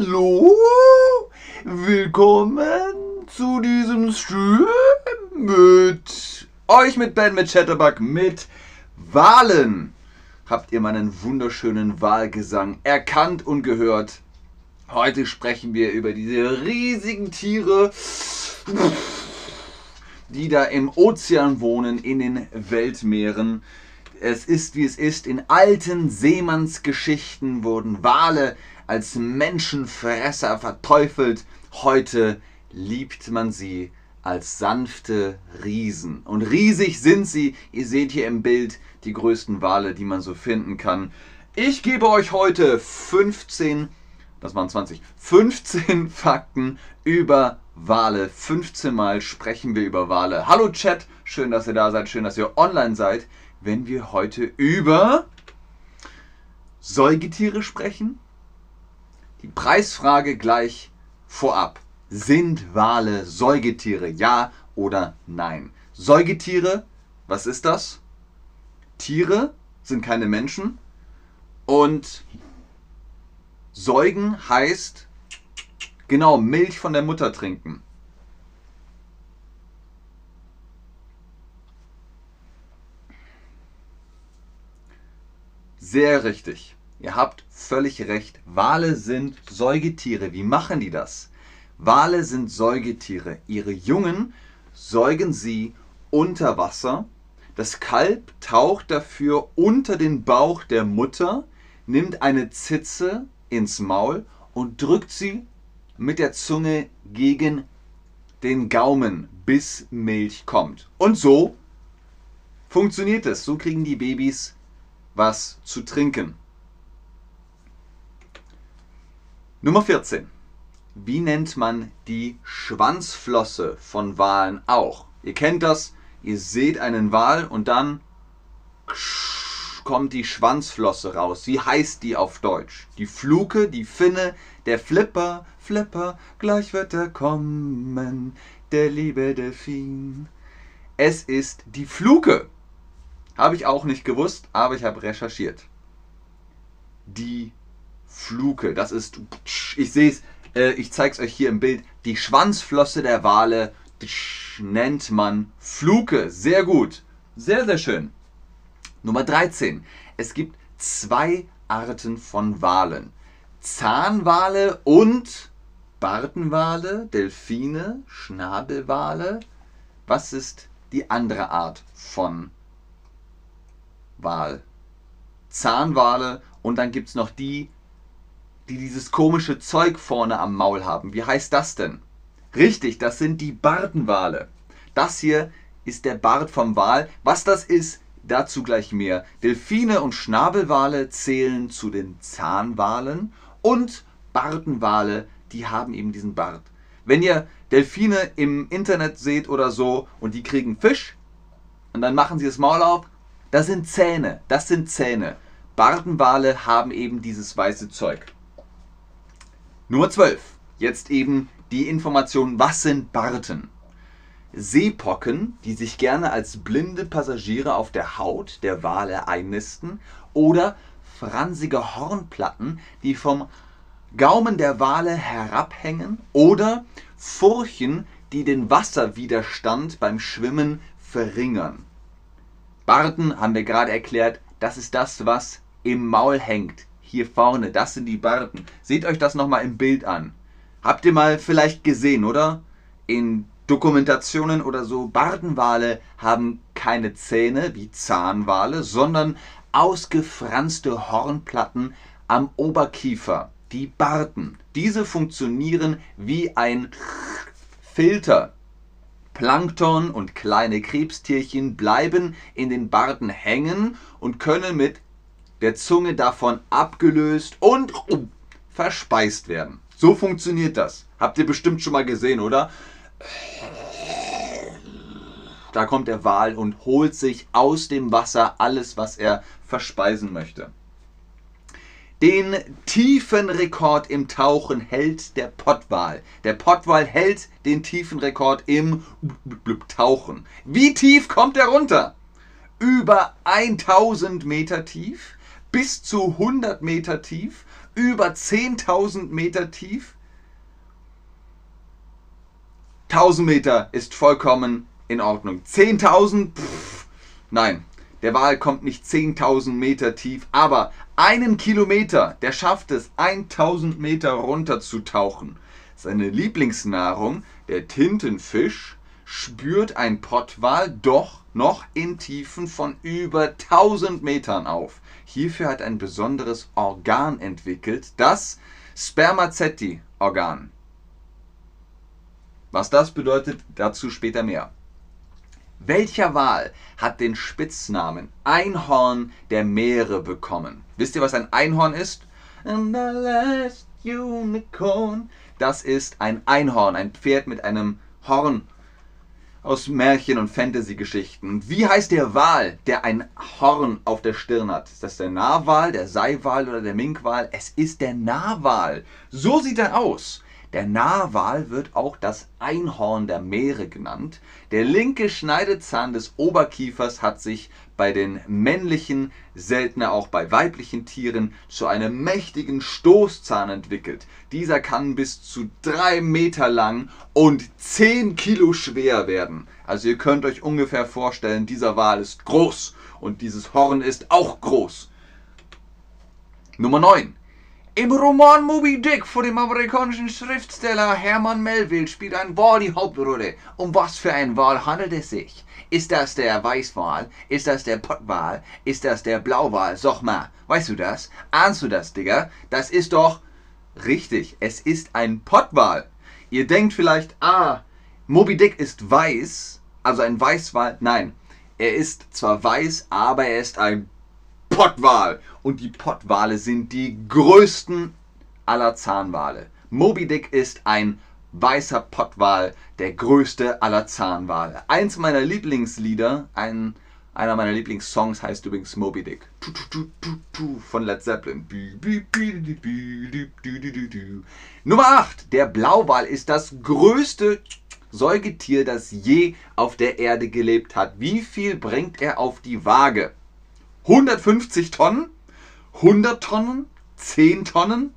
Hallo, willkommen zu diesem Stream mit euch, mit Ben, mit Chatterbug, mit Wahlen. Habt ihr meinen wunderschönen Wahlgesang erkannt und gehört? Heute sprechen wir über diese riesigen Tiere, die da im Ozean wohnen, in den Weltmeeren. Es ist, wie es ist. In alten Seemannsgeschichten wurden Wale als Menschenfresser verteufelt. Heute liebt man sie als sanfte Riesen. Und riesig sind sie. Ihr seht hier im Bild die größten Wale, die man so finden kann. Ich gebe euch heute 15, das waren 20, 15 Fakten über Wale. 15 Mal sprechen wir über Wale. Hallo Chat, schön, dass ihr da seid, schön, dass ihr online seid wenn wir heute über Säugetiere sprechen? Die Preisfrage gleich vorab. Sind Wale Säugetiere? Ja oder nein? Säugetiere, was ist das? Tiere sind keine Menschen und Säugen heißt genau Milch von der Mutter trinken. Sehr richtig. Ihr habt völlig recht. Wale sind Säugetiere. Wie machen die das? Wale sind Säugetiere. Ihre Jungen säugen sie unter Wasser. Das Kalb taucht dafür unter den Bauch der Mutter, nimmt eine Zitze ins Maul und drückt sie mit der Zunge gegen den Gaumen, bis Milch kommt. Und so funktioniert es. So kriegen die Babys was zu trinken. Nummer 14. Wie nennt man die Schwanzflosse von Walen auch? Ihr kennt das, ihr seht einen Wal und dann kommt die Schwanzflosse raus. Wie heißt die auf Deutsch? Die Fluke, die Finne, der Flipper, Flipper, gleich wird er kommen, der liebe Delfin. Es ist die Fluke. Habe ich auch nicht gewusst, aber ich habe recherchiert. Die Fluke, das ist, ich sehe es, äh, ich zeige es euch hier im Bild. Die Schwanzflosse der Wale nennt man Fluke. Sehr gut. Sehr, sehr schön. Nummer 13. Es gibt zwei Arten von Walen. Zahnwale und Bartenwale, Delfine, Schnabelwale. Was ist die andere Art von Wal. Zahnwale und dann gibt es noch die, die dieses komische Zeug vorne am Maul haben. Wie heißt das denn? Richtig, das sind die Bartenwale. Das hier ist der Bart vom Wal. Was das ist, dazu gleich mehr. Delfine und Schnabelwale zählen zu den Zahnwalen und Bartenwale, die haben eben diesen Bart. Wenn ihr Delfine im Internet seht oder so und die kriegen Fisch und dann machen sie das Maul auf das sind Zähne, das sind Zähne. Bartenwale haben eben dieses weiße Zeug. Nummer 12. Jetzt eben die Information, was sind Barten? Seepocken, die sich gerne als blinde Passagiere auf der Haut der Wale einnisten, oder fransige Hornplatten, die vom Gaumen der Wale herabhängen, oder Furchen, die den Wasserwiderstand beim Schwimmen verringern. Barten haben wir gerade erklärt, das ist das, was im Maul hängt. Hier vorne, das sind die Barten. Seht euch das nochmal im Bild an. Habt ihr mal vielleicht gesehen, oder? In Dokumentationen oder so, Bartenwale haben keine Zähne wie Zahnwale, sondern ausgefranste Hornplatten am Oberkiefer, die Barten. Diese funktionieren wie ein Filter Plankton und kleine Krebstierchen bleiben in den Barten hängen und können mit der Zunge davon abgelöst und verspeist werden. So funktioniert das. Habt ihr bestimmt schon mal gesehen, oder? Da kommt der Wal und holt sich aus dem Wasser alles, was er verspeisen möchte. Den tiefen Rekord im Tauchen hält der Pottwal. Der Pottwal hält den tiefen Rekord im Tauchen. Wie tief kommt er runter? Über 1000 Meter tief, bis zu 100 Meter tief, über 10.000 Meter tief? 1000 Meter ist vollkommen in Ordnung. 10.000? Nein, der Wal kommt nicht 10.000 Meter tief, aber einen Kilometer, der schafft es, 1000 Meter runter zu tauchen. Seine Lieblingsnahrung, der Tintenfisch, spürt ein Pottwal doch noch in Tiefen von über 1000 Metern auf. Hierfür hat ein besonderes Organ entwickelt, das Spermaceti-Organ. Was das bedeutet, dazu später mehr. Welcher Wal hat den Spitznamen Einhorn der Meere bekommen? Wisst ihr, was ein Einhorn ist? And the last unicorn. Das ist ein Einhorn, ein Pferd mit einem Horn aus Märchen und Fantasy-Geschichten. Wie heißt der Wal, der ein Horn auf der Stirn hat? Ist das der Narwal, der Seiwal oder der Minkwal? Es ist der Narwal. So sieht er aus. Der Narwal wird auch das Einhorn der Meere genannt. Der linke Schneidezahn des Oberkiefers hat sich bei den männlichen, seltener auch bei weiblichen Tieren zu einem mächtigen Stoßzahn entwickelt. Dieser kann bis zu drei Meter lang und zehn Kilo schwer werden. Also ihr könnt euch ungefähr vorstellen, dieser Wal ist groß und dieses Horn ist auch groß. Nummer 9. Im Roman Moby Dick von dem amerikanischen Schriftsteller Herman Melville spielt ein Wal die Hauptrolle. Um was für ein Wal handelt es sich? Ist das der Weißwal? Ist das der Pottwal? Ist das der Blauwal? Sag mal, weißt du das? Ahnst du das, Digga? Das ist doch richtig. Es ist ein Pottwal. Ihr denkt vielleicht, ah, Moby Dick ist weiß, also ein Weißwal. Nein, er ist zwar weiß, aber er ist ein Pottwal. Und die Pottwale sind die größten aller Zahnwale. Moby Dick ist ein weißer Pottwal, der größte aller Zahnwale. Eins meiner Lieblingslieder, ein, einer meiner Lieblingssongs heißt übrigens Moby Dick. Von Led Zeppelin. Nummer 8. Der Blauwal ist das größte Säugetier, das je auf der Erde gelebt hat. Wie viel bringt er auf die Waage? 150 Tonnen? 100 Tonnen? 10 Tonnen?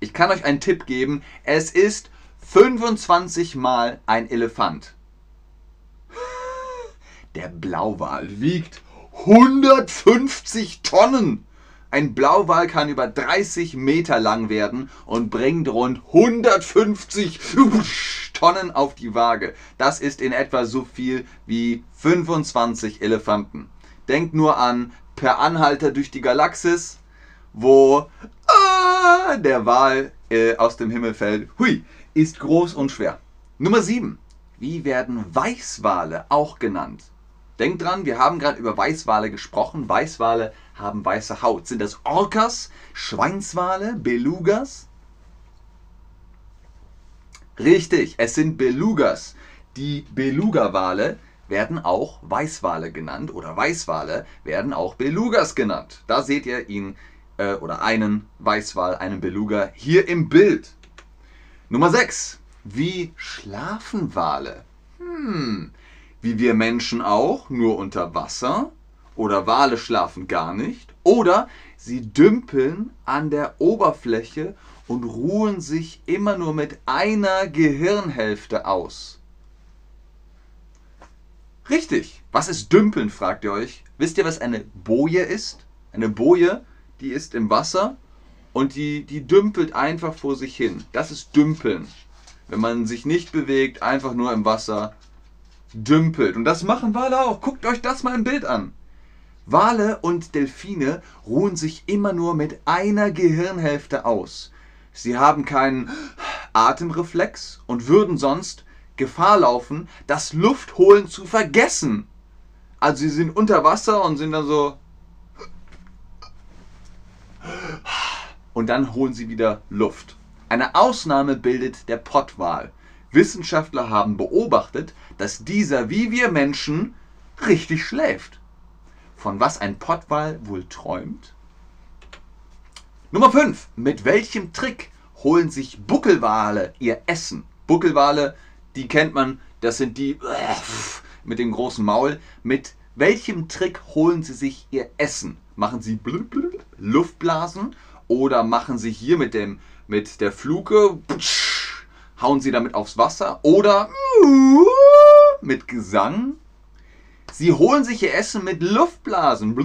Ich kann euch einen Tipp geben. Es ist 25 mal ein Elefant. Der Blauwal wiegt 150 Tonnen. Ein Blauwal kann über 30 Meter lang werden und bringt rund 150 Tonnen auf die Waage. Das ist in etwa so viel wie 25 Elefanten. Denkt nur an Per Anhalter durch die Galaxis, wo ah, der Wal äh, aus dem Himmel fällt. Hui, ist groß und schwer. Nummer 7. Wie werden Weißwale auch genannt? Denkt dran, wir haben gerade über Weißwale gesprochen. Weißwale haben weiße Haut. Sind das Orcas, Schweinswale, Belugas? Richtig, es sind Belugas. Die Beluga-Wale werden auch Weißwale genannt oder Weißwale werden auch Belugas genannt. Da seht ihr ihn äh, oder einen Weißwal, einen Beluga hier im Bild. Nummer 6. Wie schlafen Wale? Hm, wie wir Menschen auch, nur unter Wasser. Oder Wale schlafen gar nicht. Oder sie dümpeln an der Oberfläche und ruhen sich immer nur mit einer Gehirnhälfte aus. Richtig. Was ist Dümpeln, fragt ihr euch. Wisst ihr, was eine Boje ist? Eine Boje, die ist im Wasser und die, die dümpelt einfach vor sich hin. Das ist Dümpeln. Wenn man sich nicht bewegt, einfach nur im Wasser dümpelt. Und das machen Wale auch. Guckt euch das mal im Bild an. Wale und Delfine ruhen sich immer nur mit einer Gehirnhälfte aus. Sie haben keinen Atemreflex und würden sonst Gefahr laufen, das Luftholen zu vergessen. Also sie sind unter Wasser und sind dann so. Und dann holen sie wieder Luft. Eine Ausnahme bildet der Pottwal. Wissenschaftler haben beobachtet, dass dieser wie wir Menschen richtig schläft. Von was ein Pottwal wohl träumt? Nummer 5. Mit welchem Trick holen sich Buckelwale ihr Essen? Buckelwale die kennt man, das sind die mit dem großen Maul. Mit welchem Trick holen sie sich ihr Essen? Machen sie Luftblasen oder machen sie hier mit, dem, mit der Fluke, hauen sie damit aufs Wasser oder mit Gesang. Sie holen sich ihr Essen mit Luftblasen.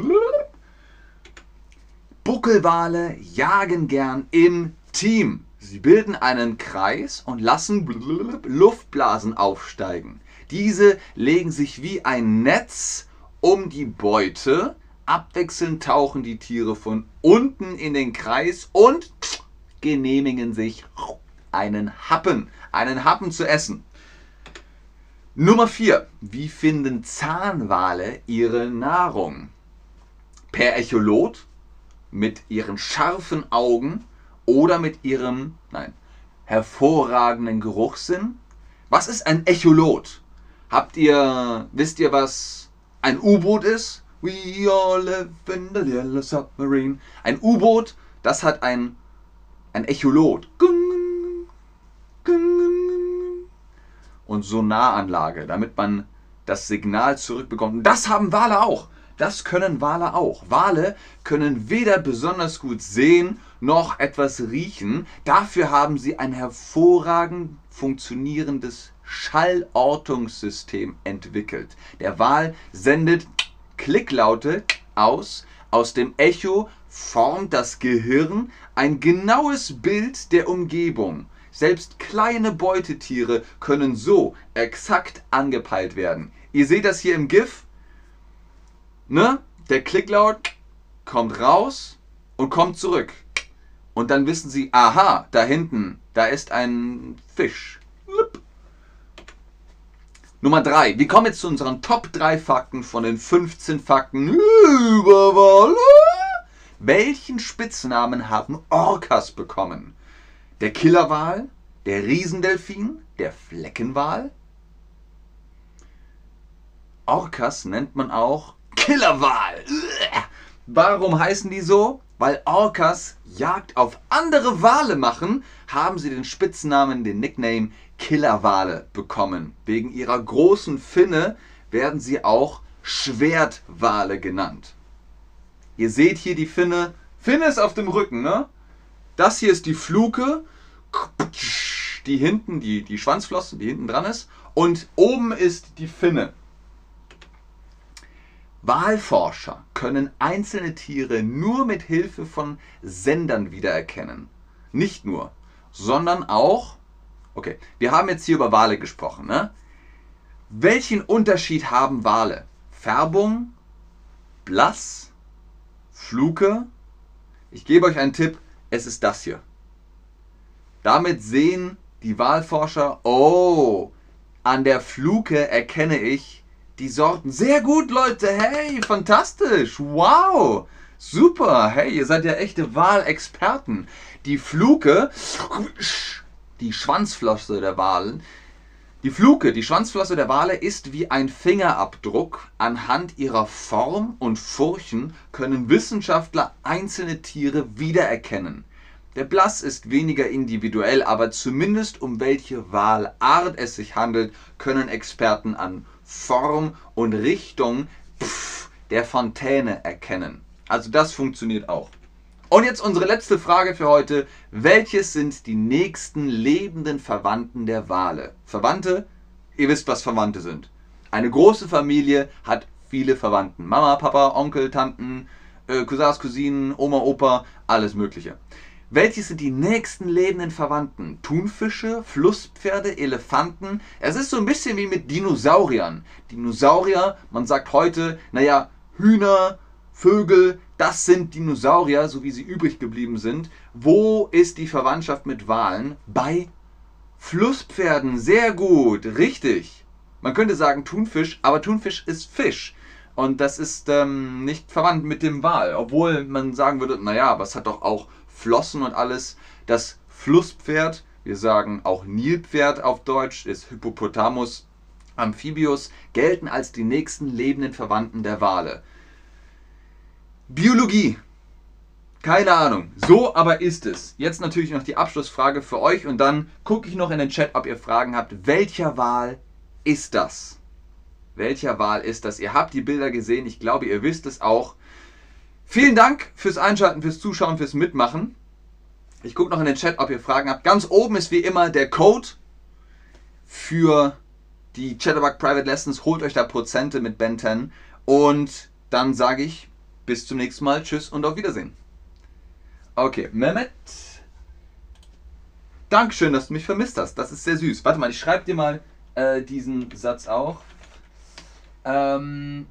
Buckelwale jagen gern im Team. Sie bilden einen Kreis und lassen Luftblasen aufsteigen. Diese legen sich wie ein Netz um die Beute. Abwechselnd tauchen die Tiere von unten in den Kreis und genehmigen sich einen Happen, einen Happen zu essen. Nummer 4. Wie finden Zahnwale ihre Nahrung? Per Echolot, mit ihren scharfen Augen oder mit ihrem, nein, hervorragenden Geruchssinn? Was ist ein Echolot? Habt ihr, wisst ihr, was ein U-Boot ist? We all live in the yellow submarine. Ein U-Boot, das hat ein, ein Echolot. Und Sonaranlage, damit man das Signal zurückbekommt. Und das haben Wale auch. Das können Wale auch. Wale können weder besonders gut sehen noch etwas riechen. Dafür haben sie ein hervorragend funktionierendes Schallortungssystem entwickelt. Der Wal sendet Klicklaute aus. Aus dem Echo formt das Gehirn ein genaues Bild der Umgebung. Selbst kleine Beutetiere können so exakt angepeilt werden. Ihr seht das hier im GIF ne, der Klicklaut kommt raus und kommt zurück. Und dann wissen sie, aha, da hinten, da ist ein Fisch. Lup. Nummer 3. Wir kommen jetzt zu unseren Top 3 Fakten von den 15 Fakten über Wale. Welchen Spitznamen haben Orcas bekommen? Der Killerwal, der Riesendelfin, der Fleckenwal? Orcas nennt man auch Killerwal. Warum heißen die so? Weil Orcas Jagd auf andere Wale machen, haben sie den Spitznamen, den Nickname Killerwale bekommen. Wegen ihrer großen Finne werden sie auch Schwertwale genannt. Ihr seht hier die Finne. Finne ist auf dem Rücken, ne? Das hier ist die Fluke, die hinten, die, die Schwanzflosse, die hinten dran ist. Und oben ist die Finne. Walforscher können einzelne Tiere nur mit Hilfe von Sendern wiedererkennen. Nicht nur, sondern auch, okay, wir haben jetzt hier über Wale gesprochen. Ne? Welchen Unterschied haben Wale? Färbung, blass, Fluke? Ich gebe euch einen Tipp, es ist das hier. Damit sehen die Walforscher, oh, an der Fluke erkenne ich, die Sorten. Sehr gut, Leute. Hey, fantastisch. Wow. Super. Hey, ihr seid ja echte Wahlexperten. Die Fluke, die Schwanzflosse der Walen, die Fluke, die Schwanzflosse der Wale ist wie ein Fingerabdruck. Anhand ihrer Form und Furchen können Wissenschaftler einzelne Tiere wiedererkennen. Der Blass ist weniger individuell, aber zumindest um welche Walart es sich handelt, können Experten an Form und Richtung der Fontäne erkennen. Also das funktioniert auch. Und jetzt unsere letzte Frage für heute. Welches sind die nächsten lebenden Verwandten der Wale? Verwandte? Ihr wisst, was Verwandte sind. Eine große Familie hat viele Verwandten. Mama, Papa, Onkel, Tanten, äh, Cousins, Cousinen, Oma, Opa, alles Mögliche. Welches sind die nächsten lebenden Verwandten? Thunfische, Flusspferde, Elefanten? Es ist so ein bisschen wie mit Dinosauriern. Dinosaurier, man sagt heute, naja, Hühner, Vögel, das sind Dinosaurier, so wie sie übrig geblieben sind. Wo ist die Verwandtschaft mit Walen? Bei Flusspferden. Sehr gut, richtig. Man könnte sagen Thunfisch, aber Thunfisch ist Fisch. Und das ist ähm, nicht verwandt mit dem Wal. Obwohl man sagen würde, naja, aber es hat doch auch Flossen und alles. Das Flusspferd, wir sagen auch Nilpferd auf Deutsch, ist Hippopotamus amphibius, gelten als die nächsten lebenden Verwandten der Wale. Biologie. Keine Ahnung. So aber ist es. Jetzt natürlich noch die Abschlussfrage für euch und dann gucke ich noch in den Chat, ob ihr Fragen habt. Welcher Wal ist das? Welcher Wal ist das? Ihr habt die Bilder gesehen. Ich glaube, ihr wisst es auch. Vielen Dank fürs Einschalten, fürs Zuschauen, fürs Mitmachen. Ich gucke noch in den Chat, ob ihr Fragen habt. Ganz oben ist wie immer der Code für die Chatterbug Private Lessons. Holt euch da Prozente mit Ben 10. Und dann sage ich bis zum nächsten Mal. Tschüss und auf Wiedersehen. Okay, Mehmet. Dankeschön, dass du mich vermisst hast. Das ist sehr süß. Warte mal, ich schreibe dir mal äh, diesen Satz auch. Ähm,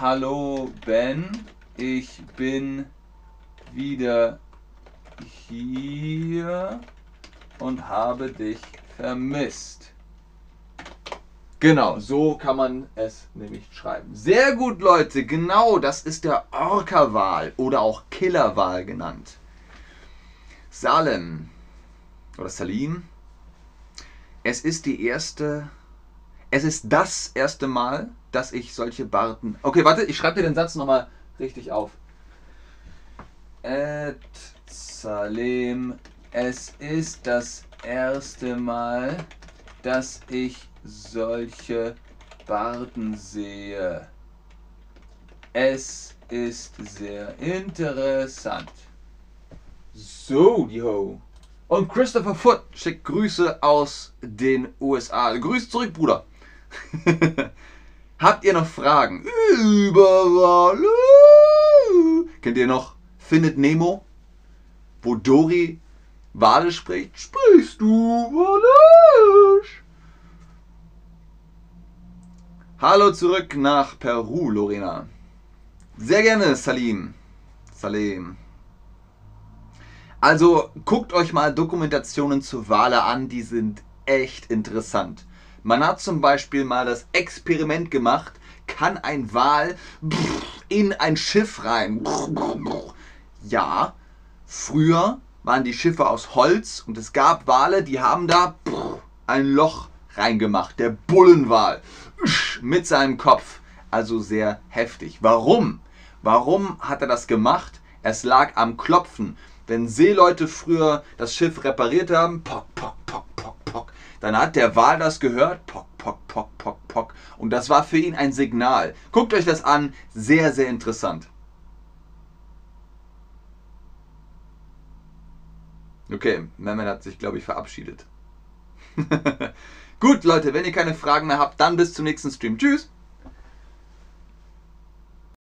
hallo Ben, ich bin wieder hier und habe dich vermisst. Genau, so kann man es nämlich schreiben. Sehr gut, Leute. Genau, das ist der Orca-Wal oder auch Killer-Wal genannt. Salem oder Salim. Es ist die erste, es ist das erste Mal, dass ich solche Barten. Okay, warte, ich schreibe dir den Satz nochmal richtig auf. Et Salem, es ist das erste Mal, dass ich solche Barten sehe. Es ist sehr interessant. So, yo. Und Christopher Foot schickt Grüße aus den USA. Grüße zurück, Bruder. Habt ihr noch Fragen? Überall. Kennt ihr noch Findet Nemo? Wo Dory Wale spricht? Sprichst du Walisch? Hallo zurück nach Peru, Lorena. Sehr gerne, Salim. Salim. Also guckt euch mal Dokumentationen zu Wale an, die sind echt interessant. Man hat zum Beispiel mal das Experiment gemacht, kann ein Wal in ein Schiff rein. Ja, früher waren die Schiffe aus Holz und es gab Wale, die haben da ein Loch reingemacht. Der Bullenwal mit seinem Kopf. Also sehr heftig. Warum? Warum hat er das gemacht? Es lag am Klopfen. Wenn Seeleute früher das Schiff repariert haben, pock, pock, pock, dann hat der Wal das gehört, pock, pock, pock, pock, pock. Und das war für ihn ein Signal. Guckt euch das an, sehr, sehr interessant. Okay, Mehmet hat sich, glaube ich, verabschiedet. Gut, Leute, wenn ihr keine Fragen mehr habt, dann bis zum nächsten Stream. Tschüss!